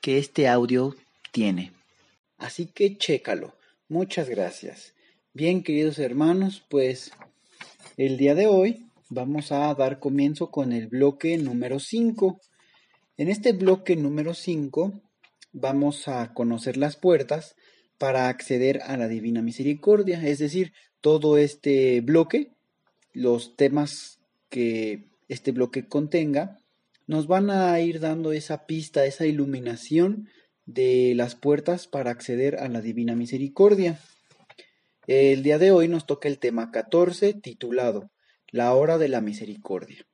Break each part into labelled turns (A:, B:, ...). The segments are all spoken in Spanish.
A: que este audio tiene. Así que chécalo. Muchas gracias. Bien, queridos hermanos, pues el día de hoy vamos a dar comienzo con el bloque número 5. En este bloque número 5 vamos a conocer las puertas para acceder a la Divina Misericordia, es decir, todo este bloque, los temas que este bloque contenga, nos van a ir dando esa pista, esa iluminación de las puertas para acceder a la Divina Misericordia. El día de hoy nos toca el tema 14 titulado La hora de la misericordia.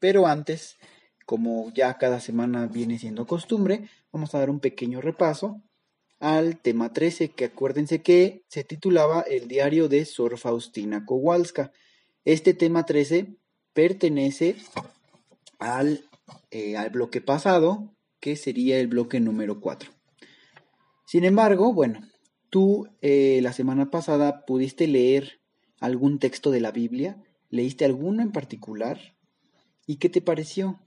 A: Pero antes, como ya cada semana viene siendo costumbre, vamos a dar un pequeño repaso al tema 13, que acuérdense que se titulaba El diario de Sor Faustina Kowalska. Este tema 13 pertenece al eh, al bloque pasado, que sería el bloque número 4. Sin embargo, bueno, tú eh, la semana pasada pudiste leer algún texto de la Biblia, leíste alguno en particular, ¿y qué te pareció?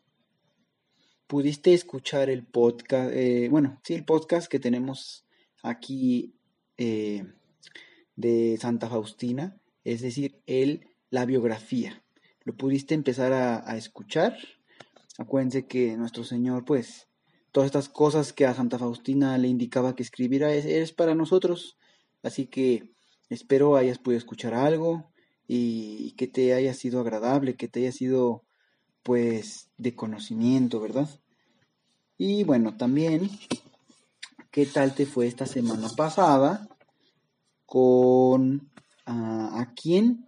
A: ¿Pudiste escuchar el podcast, eh, bueno, sí, el podcast que tenemos aquí de Santa Faustina, es decir, el, la biografía? ¿Lo pudiste empezar a escuchar? Acuérdense que nuestro Señor, pues, todas estas cosas que a Santa Faustina le indicaba que escribiera es, para nosotros. Así que espero hayas podido escuchar algo y, que te haya sido agradable, que te haya sido, pues, de conocimiento, ¿verdad? Y bueno, también, ¿qué tal te fue esta semana pasada con a quién?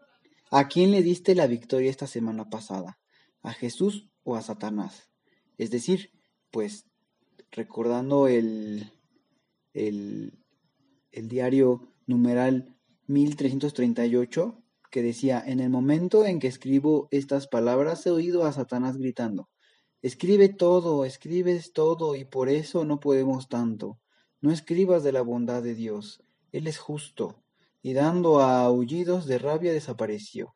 A: ¿A quién le diste la victoria esta semana pasada? ¿A Jesús a Satanás. Es decir, pues recordando el, el, el diario numeral 1338 que decía, en el momento en que escribo estas palabras he oído a Satanás gritando, escribe todo, escribes todo y por eso no podemos tanto. No escribas de la bondad de Dios, Él es justo. Y dando a aullidos de rabia desapareció.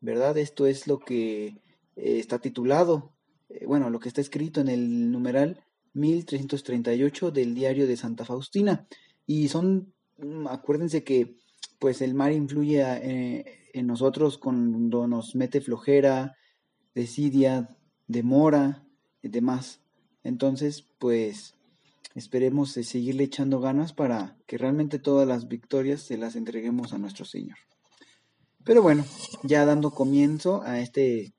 A: ¿Verdad? Esto es lo que eh, está titulado, eh, bueno, lo que está escrito en el numeral 1338 del diario de Santa Faustina. Y son, mm, acuérdense que pues el mar influye eh, en nosotros cuando nos mete flojera, desidia, demora y demás. Entonces, pues esperemos seguirle echando ganas para que realmente todas las victorias se las entreguemos a nuestro Señor. Pero bueno, ya dando comienzo a este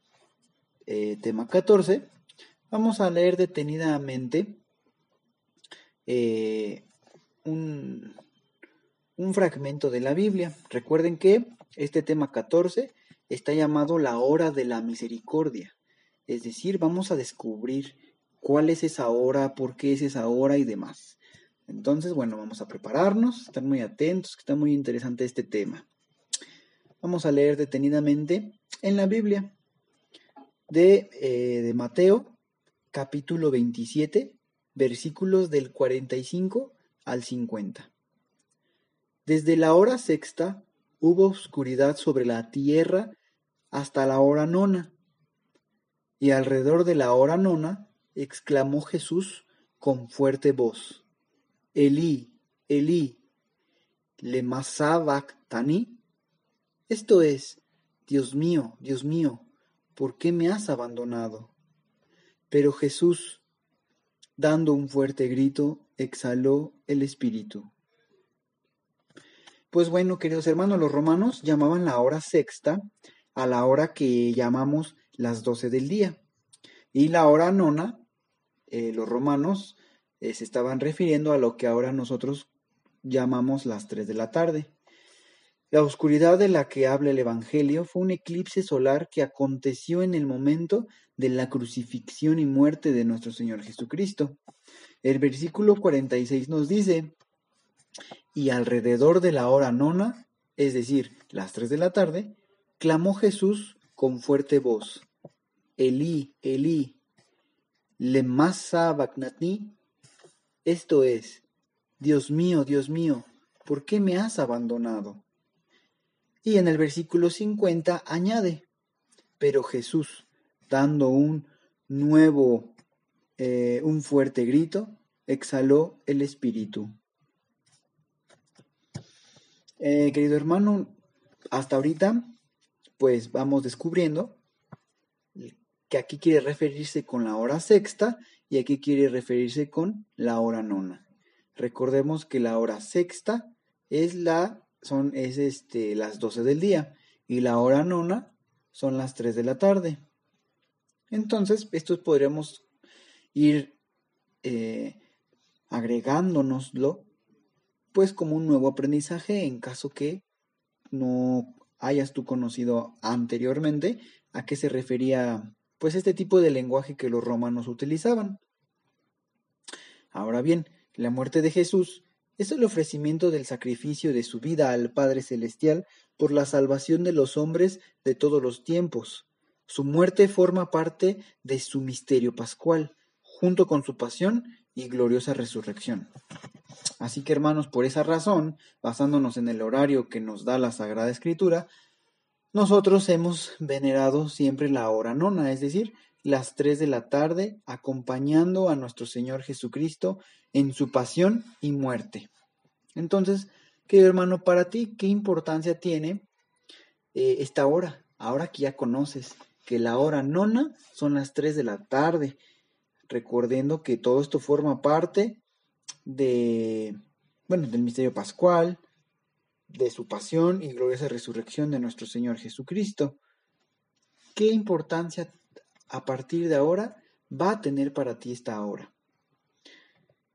A: eh, tema 14, vamos a leer detenidamente eh, un, un fragmento de la Biblia. Recuerden que este tema 14 está llamado la hora de la misericordia. Es decir, vamos a descubrir cuál es esa hora, por qué es esa hora y demás. Entonces, bueno, vamos a prepararnos, estar muy atentos, que está muy interesante este tema. Vamos a leer detenidamente en la Biblia de, eh, de Mateo, capítulo 27, versículos del 45 al 50. Desde la hora sexta hubo oscuridad sobre la tierra hasta la hora nona. Y alrededor de la hora nona exclamó Jesús con fuerte voz, Elí, Elí, lema sabactani. Esto es, Dios mío, Dios mío, ¿por qué me has abandonado? Pero Jesús, dando un fuerte grito, exhaló el espíritu. Pues bueno, queridos hermanos, los romanos llamaban la hora sexta a la hora que llamamos las doce del día. Y la hora nona, eh, los romanos eh, se estaban refiriendo a lo que ahora nosotros llamamos las tres de la tarde. La oscuridad de la que habla el Evangelio fue un eclipse solar que aconteció en el momento de la crucifixión y muerte de nuestro Señor Jesucristo. El versículo 46 nos dice, y alrededor de la hora nona, es decir, las tres de la tarde, clamó Jesús con fuerte voz, Elí, Elí, lema sabachthani, esto es, Dios mío, Dios mío, ¿por qué me has abandonado? Y en el versículo 50 añade, pero Jesús, dando un nuevo, eh, un fuerte grito, exhaló el espíritu. Eh, querido hermano, hasta ahorita, pues vamos descubriendo que aquí quiere referirse con la hora sexta y aquí quiere referirse con la hora nona. Recordemos que la hora sexta es la son es este las 12 del día y la hora nona son las 3 de la tarde. Entonces, estos podríamos ir eh, agregándonoslo pues como un nuevo aprendizaje en caso que no hayas tú conocido anteriormente a qué se refería pues este tipo de lenguaje que los romanos utilizaban. Ahora bien, la muerte de Jesús es el ofrecimiento del sacrificio de su vida al Padre Celestial por la salvación de los hombres de todos los tiempos. Su muerte forma parte de su misterio pascual, junto con su pasión y gloriosa resurrección. Así que hermanos, por esa razón, basándonos en el horario que nos da la Sagrada Escritura, nosotros hemos venerado siempre la hora nona, es decir, las tres de la tarde, acompañando a nuestro Señor Jesucristo en su pasión y muerte. Entonces, querido hermano, para ti, ¿qué importancia tiene eh, esta hora? Ahora que ya conoces que la hora nona son las tres de la tarde, recordando que todo esto forma parte de, bueno, del misterio pascual, de su pasión y gloriosa resurrección de nuestro Señor Jesucristo. ¿Qué importancia a partir de ahora va a tener para ti esta hora?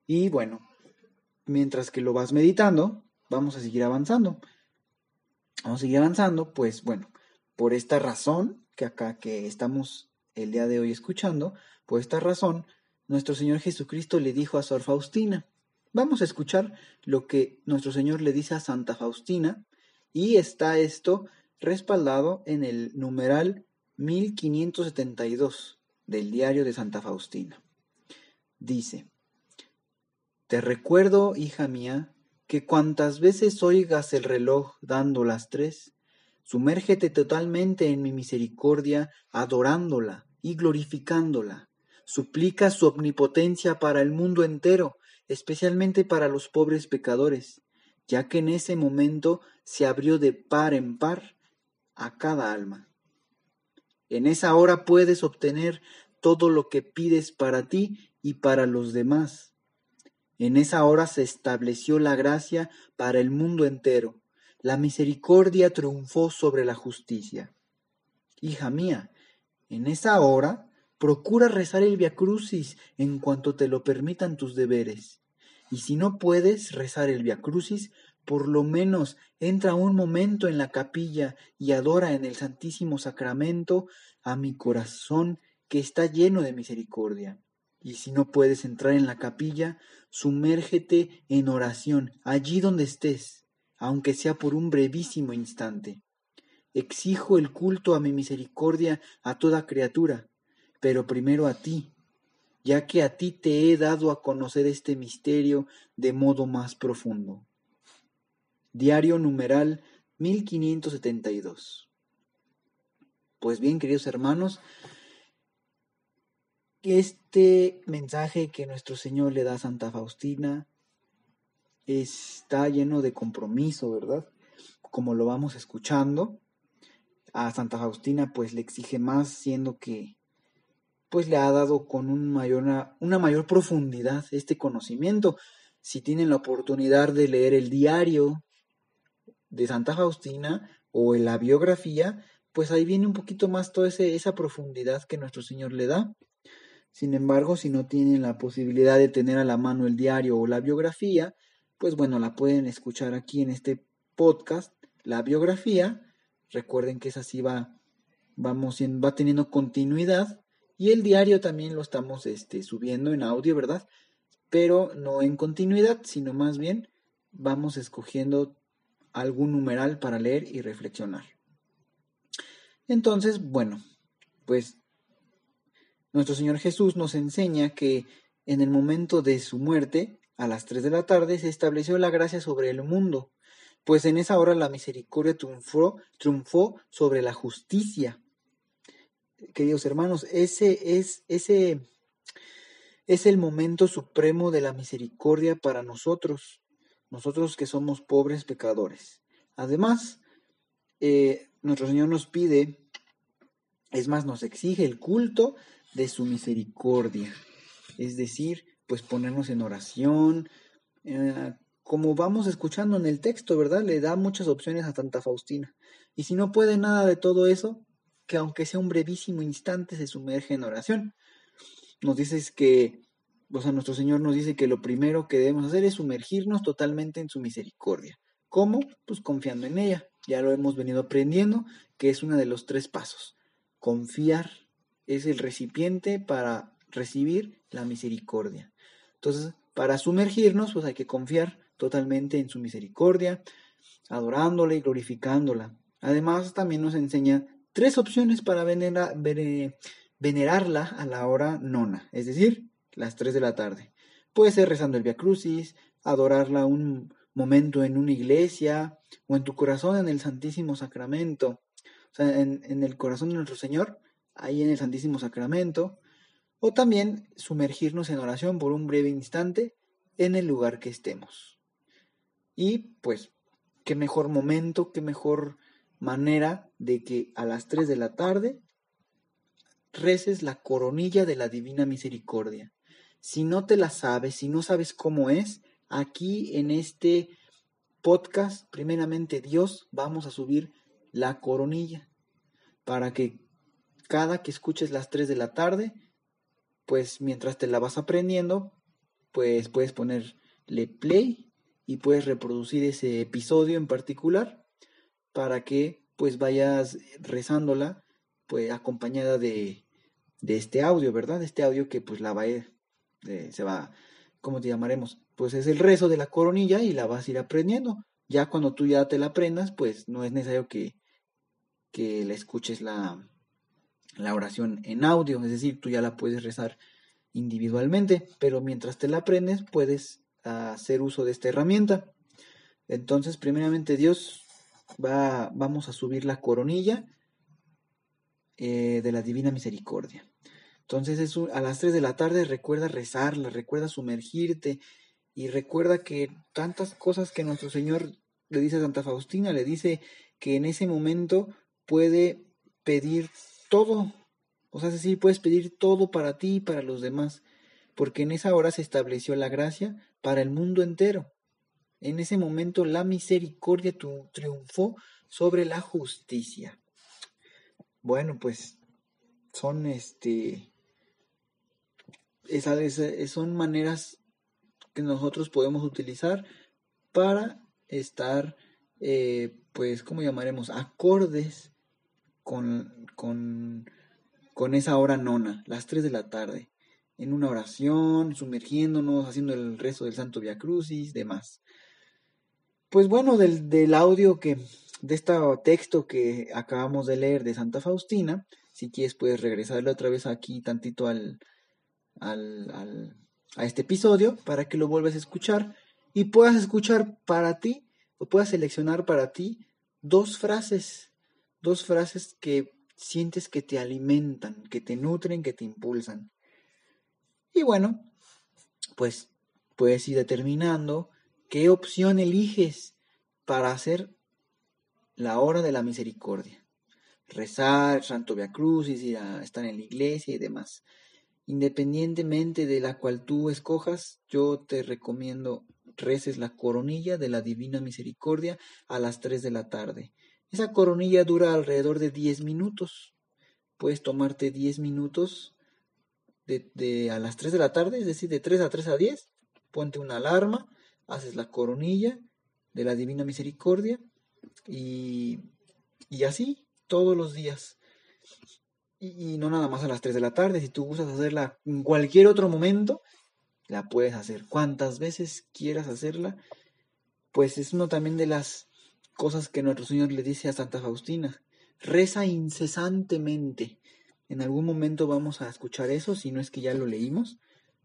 A: Y bueno, mientras que lo vas meditando, vamos a seguir avanzando. Vamos a seguir avanzando, pues bueno, por esta razón que acá que estamos el día de hoy escuchando, por esta razón, nuestro Señor Jesucristo le dijo a Sor Faustina, Vamos a escuchar lo que nuestro Señor le dice a Santa Faustina y está esto respaldado en el numeral 1572 del diario de Santa Faustina. Dice, Te recuerdo, hija mía, que cuantas veces oigas el reloj dando las tres, sumérgete totalmente en mi misericordia, adorándola y glorificándola. Suplica su omnipotencia para el mundo entero especialmente para los pobres pecadores, ya que en ese momento se abrió de par en par a cada alma. En esa hora puedes obtener todo lo que pides para ti y para los demás. En esa hora se estableció la gracia para el mundo entero. La misericordia triunfó sobre la justicia. Hija mía, en esa hora Procura rezar el Via Crucis en cuanto te lo permitan tus deberes. Y si no puedes rezar el Via Crucis, por lo menos entra un momento en la capilla y adora en el Santísimo Sacramento a mi corazón que está lleno de misericordia. Y si no puedes entrar en la capilla, sumérgete en oración allí donde estés, aunque sea por un brevísimo instante. Exijo el culto a mi misericordia a toda criatura, pero primero a ti, ya que a ti te he dado a conocer este misterio de modo más profundo. Diario numeral 1572. Pues bien, queridos hermanos, este mensaje que nuestro Señor le da a Santa Faustina está lleno de compromiso, ¿verdad? Como lo vamos escuchando, a Santa Faustina pues le exige más, siendo que pues le ha dado con un mayor, una, una mayor profundidad este conocimiento. Si tienen la oportunidad de leer el diario de Santa Faustina o en la biografía, pues ahí viene un poquito más toda esa profundidad que nuestro Señor le da. Sin embargo, si no tienen la posibilidad de tener a la mano el diario o la biografía, pues bueno, la pueden escuchar aquí en este podcast, la biografía. Recuerden que esa sí va, vamos, va teniendo continuidad y el diario también lo estamos este, subiendo en audio, ¿verdad? Pero no en continuidad, sino más bien vamos escogiendo algún numeral para leer y reflexionar. Entonces, bueno, pues nuestro Señor Jesús nos enseña que en el momento de su muerte, a las 3 de la tarde, se estableció la gracia sobre el mundo, pues en esa hora la misericordia triunfó, triunfó sobre la justicia. Queridos hermanos, ese es, ese es el momento supremo de la misericordia para nosotros, nosotros que somos pobres pecadores. Además, eh, nuestro Señor nos pide, es más, nos exige el culto de su misericordia. Es decir, pues ponernos en oración, eh, como vamos escuchando en el texto, ¿verdad? Le da muchas opciones a Santa Faustina. Y si no puede nada de todo eso, que aunque sea un brevísimo instante se sumerge en oración. Nos dices que, nuestro Señor nos dice que lo primero que debemos hacer es sumergirnos totalmente en su misericordia. ¿Cómo? Pues confiando en ella. Ya lo hemos venido aprendiendo, que es uno de los tres pasos. Confiar es el recipiente para recibir la misericordia. Entonces, para sumergirnos, pues hay que confiar totalmente en su misericordia, adorándola y glorificándola. Además, también nos enseña tres opciones para venerarla a la hora nona, es decir, las tres de la tarde. Puede ser rezando el Via Crucis, adorarla un momento en una iglesia o en tu corazón en el Santísimo Sacramento. O sea, en, en el corazón de nuestro Señor, ahí en el Santísimo Sacramento, o también sumergirnos en oración por un breve instante en el lugar que estemos. Y pues, qué mejor momento, qué mejor manera de que a las 3 de la tarde reces la coronilla de la Divina Misericordia. Si no te la sabes, si no sabes cómo es, aquí en este podcast, primeramente Dios, vamos a subir la coronilla para que cada que escuches las 3 de la tarde, pues mientras te la vas aprendiendo, pues puedes ponerle play y puedes reproducir ese episodio en particular para que pues vayas rezándola pues acompañada de, de este audio, ¿verdad? Este audio que pues la va a eh, se va, ¿cómo te llamaremos? Pues es el rezo de la coronilla y la vas a ir aprendiendo. Ya cuando tú ya te la aprendas, pues no es necesario que, que la escuches la, la oración en audio, es decir, tú ya la puedes rezar individualmente, pero mientras te la aprendes puedes hacer uso de esta herramienta. Entonces, primeramente Dios va, vamos a subir la coronilla eh, de la Divina Misericordia. Entonces, es a las 3 de la tarde recuerda rezarla, recuerda sumergirte y recuerda que tantas cosas que nuestro Señor le dice a Santa Faustina, le dice que en ese momento puede pedir todo. O sea, es decir, puedes pedir todo para ti y para los demás, porque en esa hora se estableció la gracia para el mundo entero. En ese momento la misericordia triunfó sobre la justicia. Bueno, pues son este son maneras que nosotros podemos utilizar para estar eh, pues, ¿cómo llamaremos? acordes con, con, con esa hora nona, las 3 de la tarde, en una oración, sumergiéndonos, haciendo el rezo del Santo Via Crucis, demás. Pues bueno, del, del audio que, de este texto que acabamos de leer de Santa Faustina, si quieres puedes regresarle otra vez aquí tantito al, al, al, a este episodio para que lo vuelvas a escuchar y puedas escuchar para ti o puedas seleccionar para ti dos frases dos frases que sientes que te alimentan, que te nutren, que te impulsan. Y bueno, pues puedes ir determinando qué opción eliges para hacer la hora de la misericordia. rezar, Santo Via Crucis, ir a estar en la iglesia y demás. Independientemente de la cual tú escojas, yo te recomiendo reces la coronilla de la Divina Misericordia a las 3 de la tarde. Esa coronilla dura alrededor de 10 minutos. Puedes tomarte 10 minutos de, a las 3 de la tarde, es decir, de 3 a 3 a 10. Ponte una alarma, haces la coronilla de la Divina Misericordia y, y así todos los días. Y, no nada más a las 3 de la tarde, si tú gustas hacerla en cualquier otro momento, la puedes hacer. Cuantas veces quieras hacerla, pues es uno también de las cosas que nuestro Señor le dice a Santa Faustina. Reza incesantemente. En algún momento vamos a escuchar eso, si no es que ya lo leímos,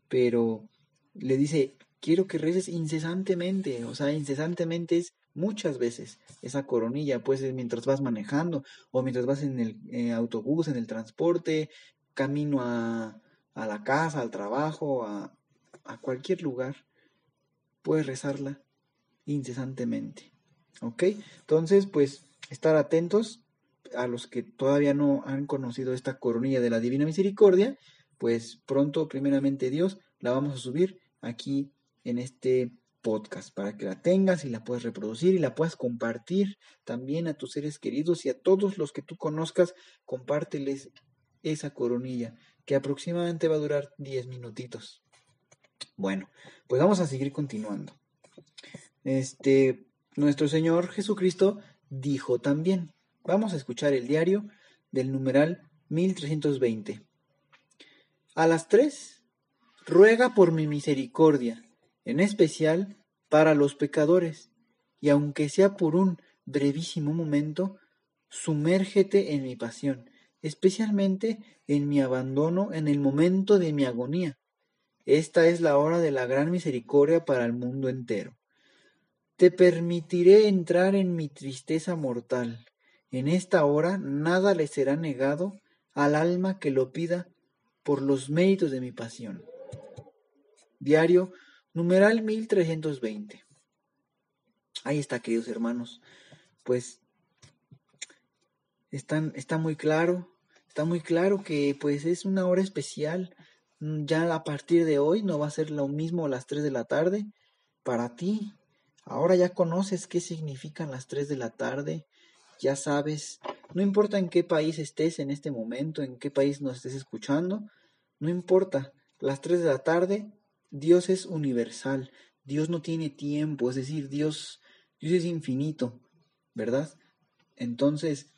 A: pero le dice, quiero que reces incesantemente, o sea, incesantemente es muchas veces esa coronilla, pues mientras vas manejando o mientras vas en el eh, autobús, en el transporte, camino a, a la casa, al trabajo, a, a cualquier lugar, puedes rezarla incesantemente. ¿Ok? Entonces, pues, estar atentos a los que todavía no han conocido esta coronilla de la Divina Misericordia, pues pronto, primeramente Dios, la vamos a subir aquí en este podcast para que la tengas y la puedas reproducir y la puedas compartir también a tus seres queridos y a todos los que tú conozcas, compárteles esa coronilla que aproximadamente va a durar 10 minutitos. Bueno, pues vamos a seguir continuando. Este, nuestro Señor Jesucristo dijo también, vamos a escuchar el diario del numeral 1320. A las tres, ruega por mi misericordia, en especial para los pecadores, y aunque sea por un brevísimo momento, sumérgete en mi pasión, especialmente en mi abandono en el momento de mi agonía esta es la hora de la gran misericordia para el mundo entero. Te permitiré entrar en mi tristeza mortal. En esta hora nada le será negado al alma que lo pida por los méritos de mi pasión. Diario numeral 1320. Ahí está, queridos hermanos. Pues están, está muy claro, está muy claro que pues es una hora especial ya a partir de hoy no va a ser lo mismo las 3 de la tarde para ti. Ahora ya conoces qué significan las 3 de la tarde, ya sabes, no importa en qué país estés en este momento, en qué país nos estés escuchando, no importa, las 3 de la tarde, Dios es universal, Dios no tiene tiempo, es decir, Dios, Dios es infinito, ¿verdad? Entonces,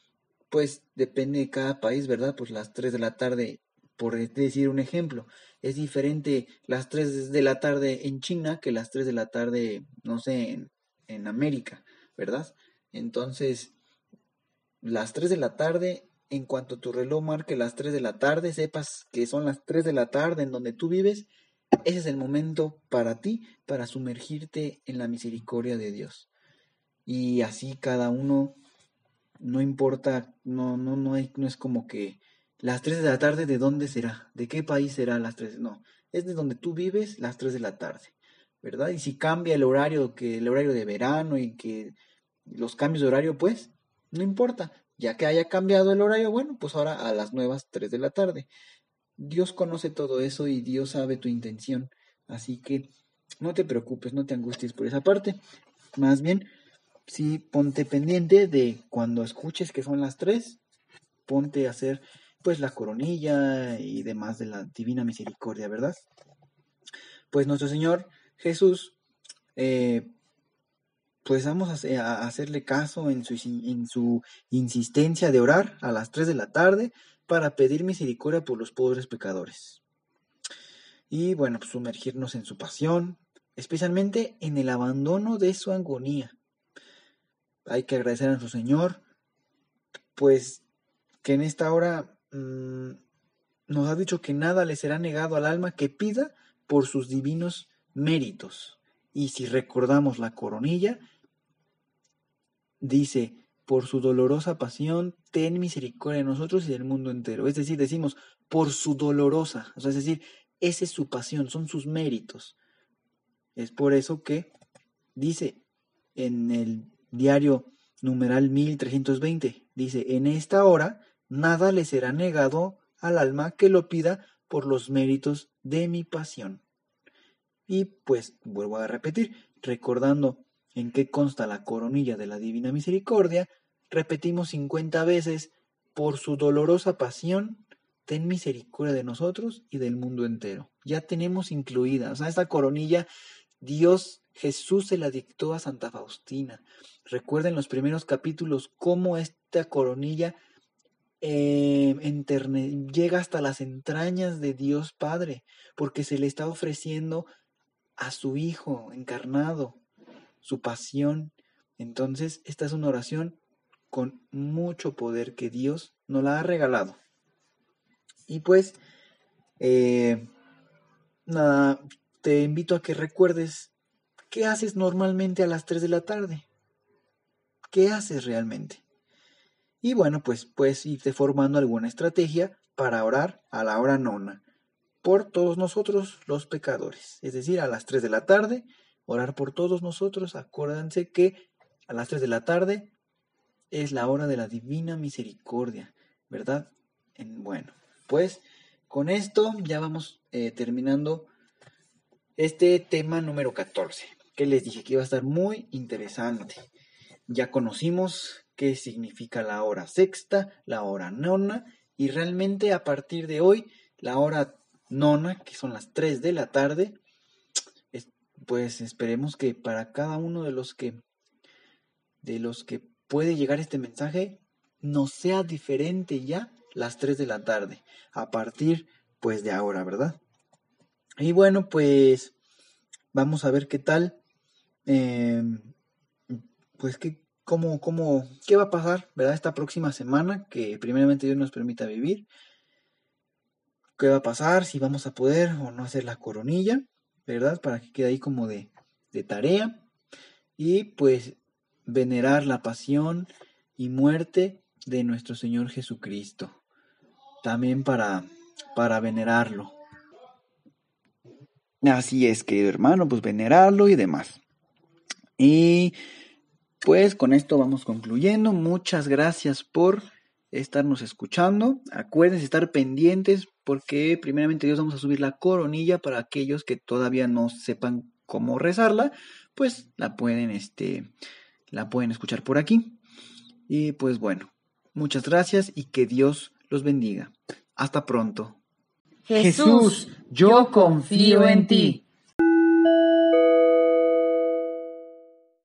A: pues depende de cada país, ¿verdad? Pues las 3 de la tarde por decir un ejemplo, es diferente las 3 de la tarde en China que las 3 de la tarde, no sé, en, en América, ¿verdad? Entonces, las 3 de la tarde, en cuanto tu reloj marque las 3 de la tarde, sepas que son las 3 de la tarde en donde tú vives, ese es el momento para ti, para sumergirte en la misericordia de Dios. Y así cada uno, no importa, no, no, no, hay, no es como que las 3 de la tarde, ¿de dónde será? ¿De qué país será las 3? No, es de donde tú vives las 3 de la tarde, ¿verdad? Y si cambia el horario, que el horario de verano y que los cambios de horario, pues, no importa. Ya que haya cambiado el horario, bueno, pues ahora a las nuevas 3 de la tarde. Dios conoce todo eso y Dios sabe tu intención. Así que no te preocupes, no te angusties por esa parte. Más bien, sí ponte pendiente de cuando escuches que son las 3, ponte a hacer pues la coronilla y demás de la divina misericordia, ¿verdad? Pues nuestro Señor Jesús, eh, pues vamos a, hacerle caso en su, en su insistencia de orar a las 3 de la tarde para pedir misericordia por los pobres pecadores. Y bueno, pues sumergirnos en su pasión, especialmente en el abandono de su agonía. Hay que agradecer a nuestro Señor, pues que en esta hora Mm, nos ha dicho que nada le será negado al alma que pida por sus divinos méritos. Y si recordamos la coronilla, dice, por su dolorosa pasión, ten misericordia de nosotros y del mundo entero. Es decir, decimos, por su dolorosa, es decir, esa es su pasión, son sus méritos. Es por eso que dice en el diario numeral 1320. Dice, en esta hora nada le será negado al alma que lo pida por los méritos de mi pasión. Y pues vuelvo a repetir, recordando en qué consta la coronilla de la Divina Misericordia, repetimos cincuenta veces, por su dolorosa pasión, ten misericordia de nosotros y del mundo entero. Ya tenemos incluida, o sea, esta coronilla, Dios Jesús se la dictó a Santa Faustina. Recuerden los primeros capítulos cómo esta coronilla eh, llega hasta las entrañas de Dios Padre, porque se le está ofreciendo a su Hijo encarnado, su pasión. Entonces, esta es una oración con mucho poder que Dios nos la ha regalado. Y pues, eh, nada, te invito a que recuerdes ¿Qué haces normalmente a las 3 de la tarde? ¿Qué haces realmente? Y bueno, pues puedes irte formando alguna estrategia para orar a la hora nona por todos nosotros los pecadores. Es decir, a las 3 de la tarde, orar por todos nosotros. Acuérdense que a las 3 de la tarde es la hora de la divina misericordia, ¿verdad? bueno, pues con esto ya vamos eh, terminando este tema número 14, que les dije que iba a estar muy interesante. Ya conocimos qué significa la hora sexta, la hora nona, y realmente a partir de hoy, la hora nona, que son las 3 de la tarde, pues esperemos que para cada uno de los que de los que puede llegar este mensaje no sea diferente ya las 3 de la tarde, a partir pues de ahora, ¿verdad? Y bueno, pues vamos a ver qué tal, em, pues qué, cómo, cómo, qué va a pasar, ¿verdad? Esta próxima semana, que primeramente Dios nos permita vivir. ¿Qué va a pasar? Si vamos a poder o no hacer la coronilla, ¿verdad? Para que quede ahí como de, de tarea. Y pues venerar la pasión y muerte de nuestro Señor Jesucristo. También para, para venerarlo. Así es, querido hermano, pues venerarlo y demás. Y pues con esto vamos concluyendo. Muchas gracias por estarnos escuchando. Acuérdense estar pendientes porque primeramente Dios vamos a subir la coronilla para aquellos que todavía no sepan cómo rezarla, pues la pueden este la pueden escuchar por aquí. Y pues bueno, muchas gracias y que Dios los bendiga. Hasta pronto.
B: Jesús, yo confío en ti.